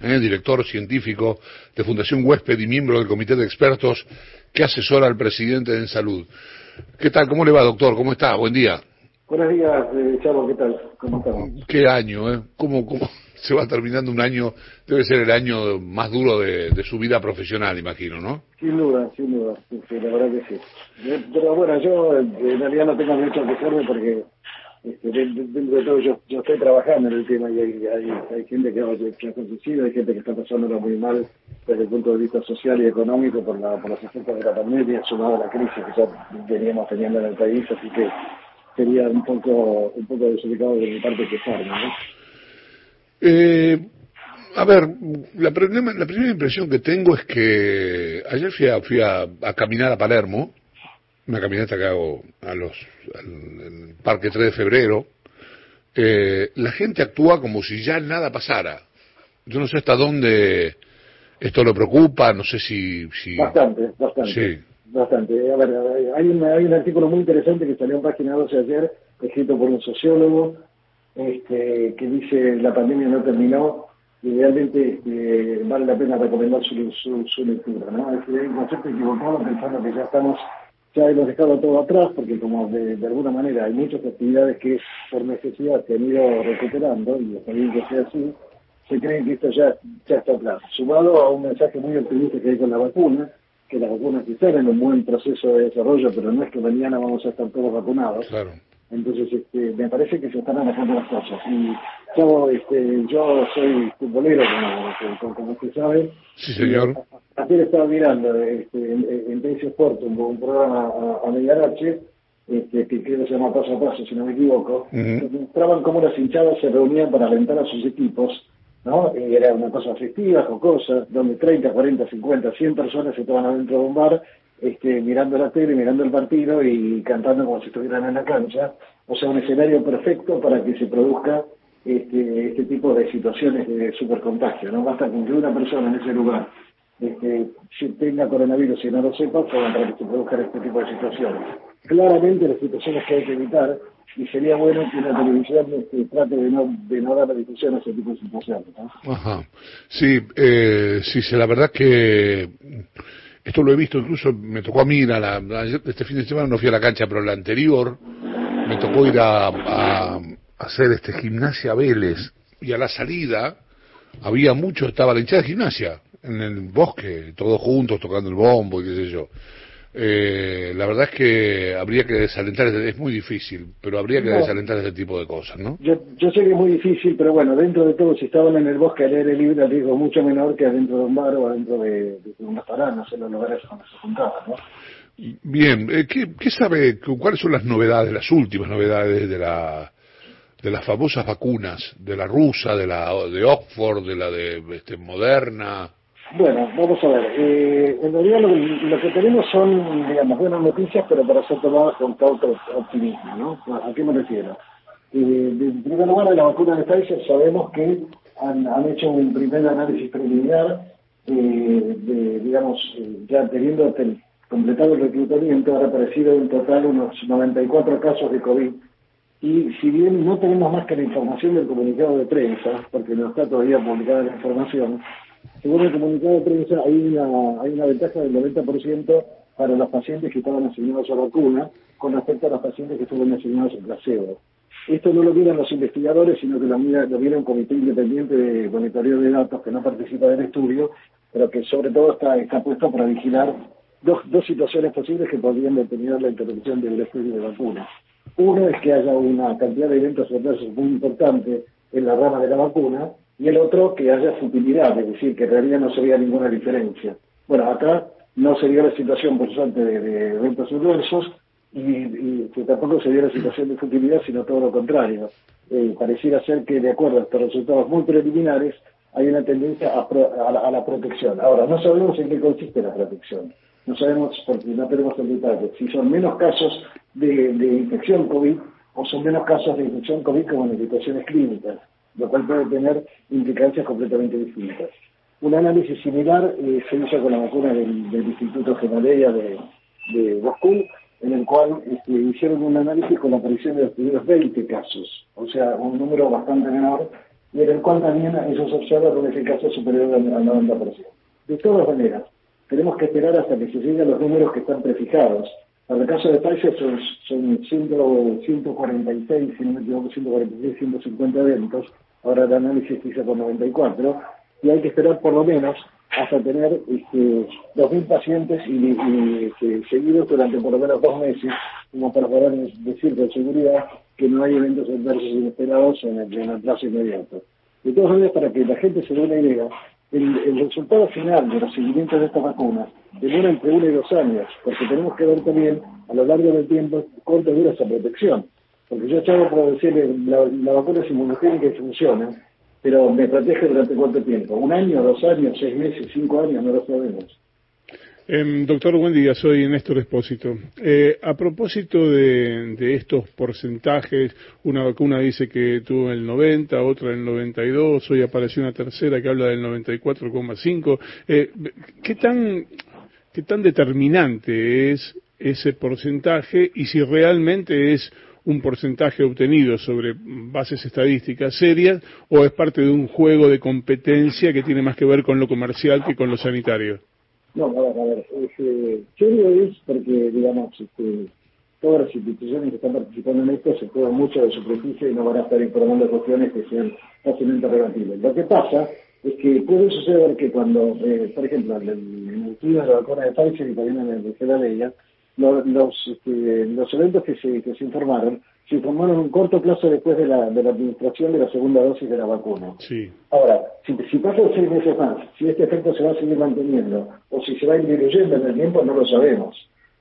eh, director científico de Fundación Huésped y miembro del comité de expertos que asesora al presidente en salud. ¿Qué tal? ¿Cómo le va, doctor? ¿Cómo está? Buen día. Buenos días, eh, Chavo, ¿qué tal? ¿Cómo estamos? Qué año, ¿eh? ¿Cómo, cómo se va terminando un año? Debe ser el año más duro de, su vida profesional, imagino, ¿no? Sin duda, sin duda, sí, la verdad que sí. Pero bueno, yo en realidad no tengo mucho que hacerme porque este, dentro de todo yo, yo estoy trabajando en el tema y hay, hay, hay gente que ha, ha hay gente que está pasándolo muy mal desde el punto de vista social y económico por, la, por los efectos de la pandemia, sumado a la crisis que ya veníamos teniendo en el país, así que sería un poco un poco desubicado de mi parte quejarme, ¿no? Eh, a ver, la, la, primera impresión que tengo es que ayer fui a, fui a, caminar a Palermo, una caminata que hago a los, al, Parque 3 de Febrero. Eh, la gente actúa como si ya nada pasara. Yo no sé hasta dónde esto lo preocupa, no sé si... si... Bastante, bastante. Sí bastante. A ver, hay un, hay un artículo muy interesante que salió en página 12 ayer, escrito por un sociólogo, este, que dice la pandemia no terminó y realmente este, vale la pena recomendar su, su, lectura. ¿no? Es un concepto equivocado pensando que ya estamos, ya hemos dejado todo atrás, porque como de, alguna manera hay muchas actividades que por necesidad se han ido recuperando, y está bien que sea así, se cree que esto ya, ya está atrás. Sumado a un mensaje muy optimista que hay con la vacuna, que las vacunas están en un buen proceso de desarrollo, pero no es que mañana vamos a estar todos vacunados. Claro. Entonces, este, me parece que se están manejando las cosas. Y yo, este, yo soy futbolero, como, como, usted sabe. Sí, señor. Ayer estaba mirando este, en, en Sport un, programa a, a medianoche, este, que creo que se llama Paso a Paso, si no me equivoco, mostraban cómo las hinchadas se reunían para alentar a sus equipos ¿no? Y era una cosa festiva, jocosa, donde 30, 40, 50, 100 personas estaban adentro de un bar, este, mirando la tele, mirando el partido y cantando como si estuvieran en la cancha. O sea, un escenario perfecto para que se produzca este, este tipo de situaciones de supercontagio, ¿no? Basta con que una persona en ese lugar este, tenga coronavirus y no lo sepa, para que se produzcan este tipo de situaciones. Claramente las situaciones que hay que evitar y sería bueno que la televisión este, trate de no, de no dar la difusión a ese tipo de situaciones. Ajá. Sí, eh, sí, la verdad que esto lo he visto, incluso me tocó a mí a la, este fin de semana no fui a la cancha, pero la anterior me tocó ir a, a, hacer este gimnasia Vélez y a la salida había mucho, estaba la hinchada de gimnasia en el bosque, todos juntos tocando el bombo y qué sé yo. Eh, la verdad es que habría que desalentar, es muy difícil, pero habría que desalentar ese tipo de cosas, ¿no? Yo, yo sé que es muy difícil, pero bueno, dentro de todo, si estaban en el bosque al aire libre, el riesgo mucho menor que adentro de un bar o adentro de, de un restaurante, no sé, los lugares donde se juntaban, ¿no? Bien, eh, ¿qué, ¿qué sabe, cuáles son las novedades, las últimas novedades de la de las famosas vacunas, de la rusa, de la de Oxford, de la de este, Moderna? Bueno, vamos a ver. Eh, en realidad lo, que tenemos son, digamos, buenas noticias, pero para ser tomadas con cauto optimismo, ¿no? ¿A qué me refiero? Eh, en primer lugar, de la vacuna de Pfizer sabemos que han, hecho un primer análisis preliminar, eh, de, digamos, ya teniendo completado el reclutamiento, ha aparecido en total unos 94 casos de COVID. Y si bien no tenemos más que la información del comunicado de prensa, porque no está todavía publicada la información, según el comunicado de prensa, hay una, hay una ventaja del 90% para los pacientes que estaban asignados a vacuna con respecto a los pacientes que estuvieron asignados a placebo. Esto no lo miran los investigadores, sino que lo mira, lo mira un comité independiente de monitoreo de datos que no participa del estudio, pero que sobre todo está, está puesto para vigilar dos, dos situaciones posibles que podrían determinar la interrupción del estudio de vacunas. Uno es que haya una cantidad de eventos adversos muy importante en la rama de la vacuna, y el otro que haya futilidad, es decir, que en realidad no se vea ninguna diferencia. Bueno, acá no se dio la situación, por suerte, de, de eventos adversos y, tampoco se dio la situación de futilidad, sino todo lo contrario. Eh, pareciera ser que, de acuerdo a estos resultados muy preliminares, hay una tendencia a, la, protección. Ahora, no sabemos en qué consiste la protección. No sabemos, porque no tenemos el detalle, si son menos casos de infección COVID o son menos casos de infección COVID como en situaciones clínicas lo cual puede tener implicancias completamente distintas. Un análisis similar eh, se hizo con la vacuna del, Instituto Gemoleya de, de Moscú, en el cual este, hicieron un análisis con la aparición de los primeros 20 casos, o sea, un número bastante menor, y en el cual también ellos observan una eficacia superior al 90%. De todas maneras, tenemos que esperar hasta que se lleguen los números que están prefijados. En el caso de Pfizer son, son 146, si no me equivoco, 146, 150 eventos. Ahora el análisis se hizo con 94. Y hay que esperar por lo menos hasta tener este, 2.000 pacientes y, este, seguidos durante por lo menos dos meses, como para poder decir con seguridad que no hay eventos adversos inesperados en el, en el plazo inmediato. De todas maneras, para que la gente se dé una idea, el, resultado final de los seguimientos de estas vacunas demora entre uno y dos años, porque tenemos que ver también a lo largo del tiempo cuánto dura esa protección. Porque yo estaba por decirle, la, la vacuna es inmunogénica y funciona, pero me protege durante cuánto tiempo, un año, dos años, seis meses, cinco años, no lo sabemos. Eh, doctor, buen día, soy Néstor Espósito. Eh, a propósito de, de, estos porcentajes, una vacuna dice que tuvo el 90, otra el 92, hoy apareció una tercera que habla del 94,5. Eh, ¿qué, tan, ¿Qué tan determinante es ese porcentaje y si realmente es un porcentaje obtenido sobre bases estadísticas serias o es parte de un juego de competencia que tiene más que ver con lo comercial que con lo sanitario? No, a ver, a ver, eh, serio es porque, digamos, este, todas las instituciones que están participando en esto se juegan mucho de superficie y no van a estar informando cuestiones que sean fácilmente rebatibles. Lo que pasa es que puede suceder que cuando, eh, por ejemplo, en el estudio de la vacuna de Pfizer y también en el de la ley, los, los, este, los eventos que se, que se informaron se informaron un corto plazo después de la, de la administración de la segunda dosis de la vacuna. Sí. Ahora, si, si pasan seis meses más, si este efecto se va a seguir manteniendo o si se va a ir disminuyendo en el tiempo, no lo sabemos.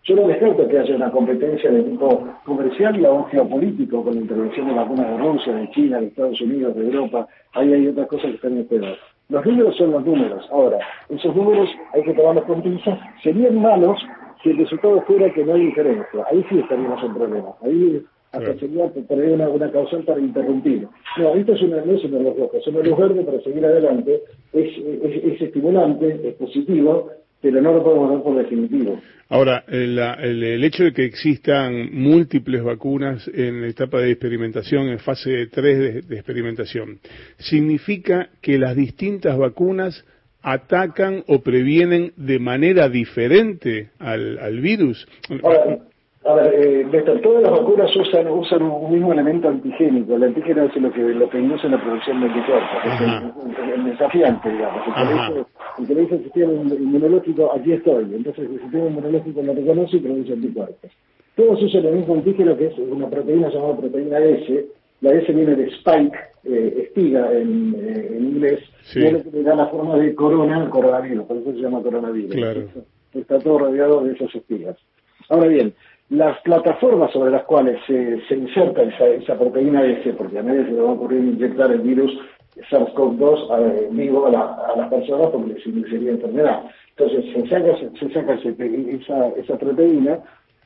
Yo no descarto que haya una competencia de tipo comercial y aún geopolítico con la intervención de vacunas de Rusia, de China, de Estados Unidos, de Europa. Ahí hay otras cosas que están esperadas. Los números son los números. Ahora, esos números hay que tomarlos con pinzas. Serían malos si el resultado fuera que no hay diferencia, ahí sí estaríamos en problemas. Ahí hasta sería tener una, una, causal para interrumpir. No, esto es una, no es una luz roja, es una luz verde para seguir adelante, es, es, es, estimulante, es positivo, pero no lo podemos dar por definitivo. Ahora, el, el, hecho de que existan múltiples vacunas en la etapa de experimentación, en fase 3 de, de experimentación, significa que las distintas vacunas atacan o previenen de manera diferente al, al virus. A ver, eh, todas las vacunas usan, usan un mismo elemento antigénico. El antígeno es lo que, lo que induce la producción de anticuerpos, es el, desafiante, digamos. El que, le dice, el sistema inmunológico, aquí estoy. Entonces el sistema inmunológico lo reconoce y produce anticuerpos. Todos usan el mismo antígeno, que es una proteína llamada proteína S, la S viene de spike, eh, espiga en, eh, en inglés, sí. y es lo que le da la forma de corona coronavirus, por eso se llama coronavirus. Claro. Está todo rodeado de esas espigas. Ahora bien, las plataformas sobre las cuales se, se inserta esa, esa, proteína S, porque a nadie se le va a ocurrir inyectar el virus SARS-CoV-2 eh, vivo a, la, a, las personas porque induciría enfermedad. Entonces se saca, se, saca ese, esa, esa proteína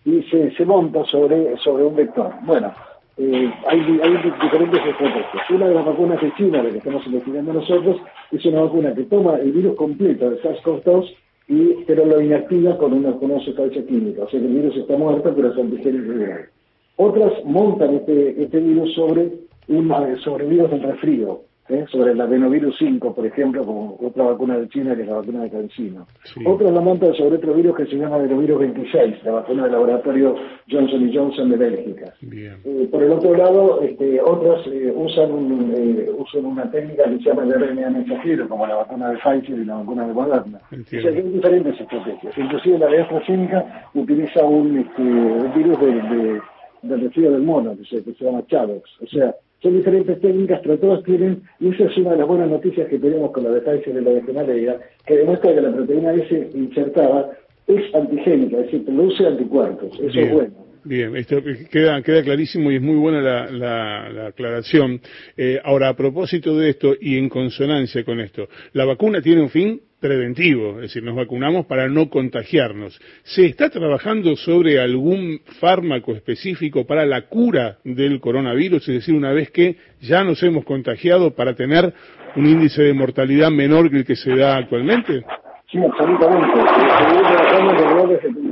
y se, monta sobre, sobre un vector. Bueno, eh, hay, hay, diferentes estrategias. Una de las vacunas de China, de que estamos investigando nosotros, es una vacuna que toma el virus completo de SARS-CoV-2 y pero lo inactiva con una, con una sustancia química. O sea que el virus está muerto, pero es antigénico real. Otras montan este, este virus sobre, un, sobre virus del resfrío. ¿Eh? sobre el adenovirus 5, por ejemplo, como otra vacuna de China que es la vacuna de Cancino. Sí. Otros la montan sobre otro virus que se llama adenovirus 26, la vacuna del laboratorio Johnson Johnson de Bélgica. Eh, por el otro lado, este, otras eh, usan, un, eh, usan una técnica que se llama el RNA mensajero, como la vacuna de Pfizer y la vacuna de Moderna. Entiendo. O sea, hay diferentes estrategias. Inclusive la de AstraZeneca utiliza un, este, virus de, de, del resfrío del mono, que se, que se llama Chadox. O sea, son diferentes técnicas, pero todas tienen, y esa es una de las buenas noticias que tenemos con la de Pfizer y la de Genaleia, que demuestra que la proteína S insertada es antigénica, es decir, produce anticuerpos. Eso Bien. es bueno. Bien, esto queda, queda clarísimo y es muy buena la, la, la aclaración. Eh, ahora, a propósito de esto y en consonancia con esto, la vacuna tiene un fin preventivo, es decir, nos vacunamos para no contagiarnos. ¿Se está trabajando sobre algún fármaco específico para la cura del coronavirus? Es decir, una vez que ya nos hemos contagiado para tener un índice de mortalidad menor que el que se da actualmente? Sí, absolutamente. Seguimos trabajando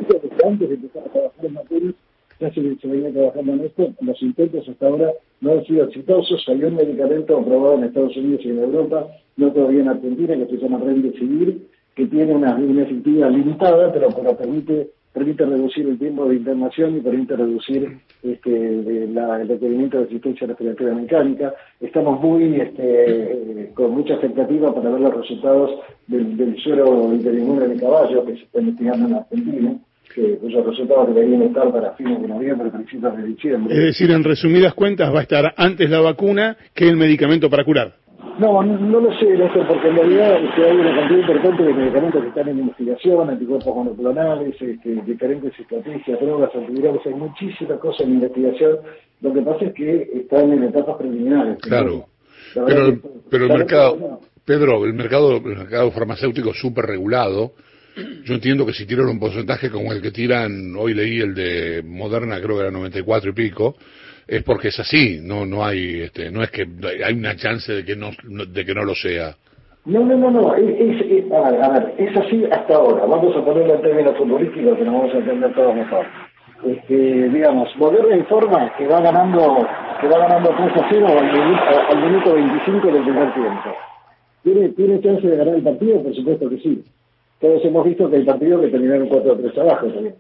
antes de empezar a trabajar en materia se ya se, se venía trabajando en esto, los intentos hasta ahora no han sido exitosos, hay un medicamento aprobado en Estados Unidos y en Europa, no todavía en Argentina, que se llama Remdesivir, que tiene una, una efectividad limitada, pero, pero permite permite reducir el tiempo de internación y permite reducir este, la, el requerimiento de asistencia respiratoria mecánica. Estamos muy este, con mucha expectativa para ver los resultados del, del suero interinmune de caballo que se está investigando en Argentina que, cuyos resultados deberían estar para fines de noviembre, principios de diciembre. Es decir, en resumidas cuentas, va a estar antes la vacuna que el medicamento para curar. No, no lo sé, Néstor, porque en realidad este, hay una cantidad importante de medicamentos que están en investigación, anticuerpos monoclonales, este, diferentes estrategias, drogas antivirales, hay muchísimas cosas en investigación. Lo que pasa es que están en etapas preliminares. Claro. Pero, pero el mercado, Pedro, el mercado, el mercado farmacéutico es súper regulado. Yo entiendo que si tiran un porcentaje como el que tiran, hoy leí el de Moderna, creo que era 94 y pico, es porque es así, no no hay este, no es que hay una chance de que no de que no lo sea. No, no, no, no, es, es, a, ver, a ver, es así hasta ahora. Vamos a ponerlo en términos futbolísticos que nos vamos a entender todos mejor. Este, digamos, Moderna informa que va ganando que va ganando 3 a 0 al minuto, al minuto 25 del primer tiempo. ¿Tiene, ¿Tiene chance de ganar el partido? Por supuesto que sí. Todos hemos visto que hay partidos que terminaron 4 a 3 abajo también.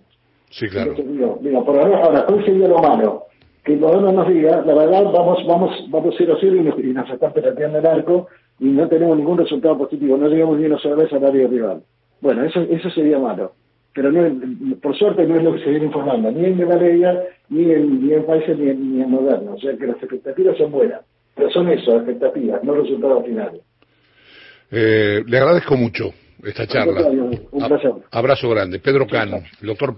Sí, claro. Entonces, digo, digo, por ahora, ahora, ¿cuál sería lo malo? Que Moderna nos diga, la verdad, vamos vamos vamos 0 a 0 y nos, y nos están peleando el arco y no tenemos ningún resultado positivo, no llegamos ni una sola vez al área rival. Bueno, eso eso sería malo. Pero no, por suerte no es lo que se viene informando, ni en Valeria, ni en, ni en Pfizer, ni en, ni en Moderna. O sea que las expectativas son buenas, pero son eso, expectativas, no resultados finales. Eh, le agradezco mucho esta charla. Un placer. Abrazo grande. Pedro Cano, doctor Pedro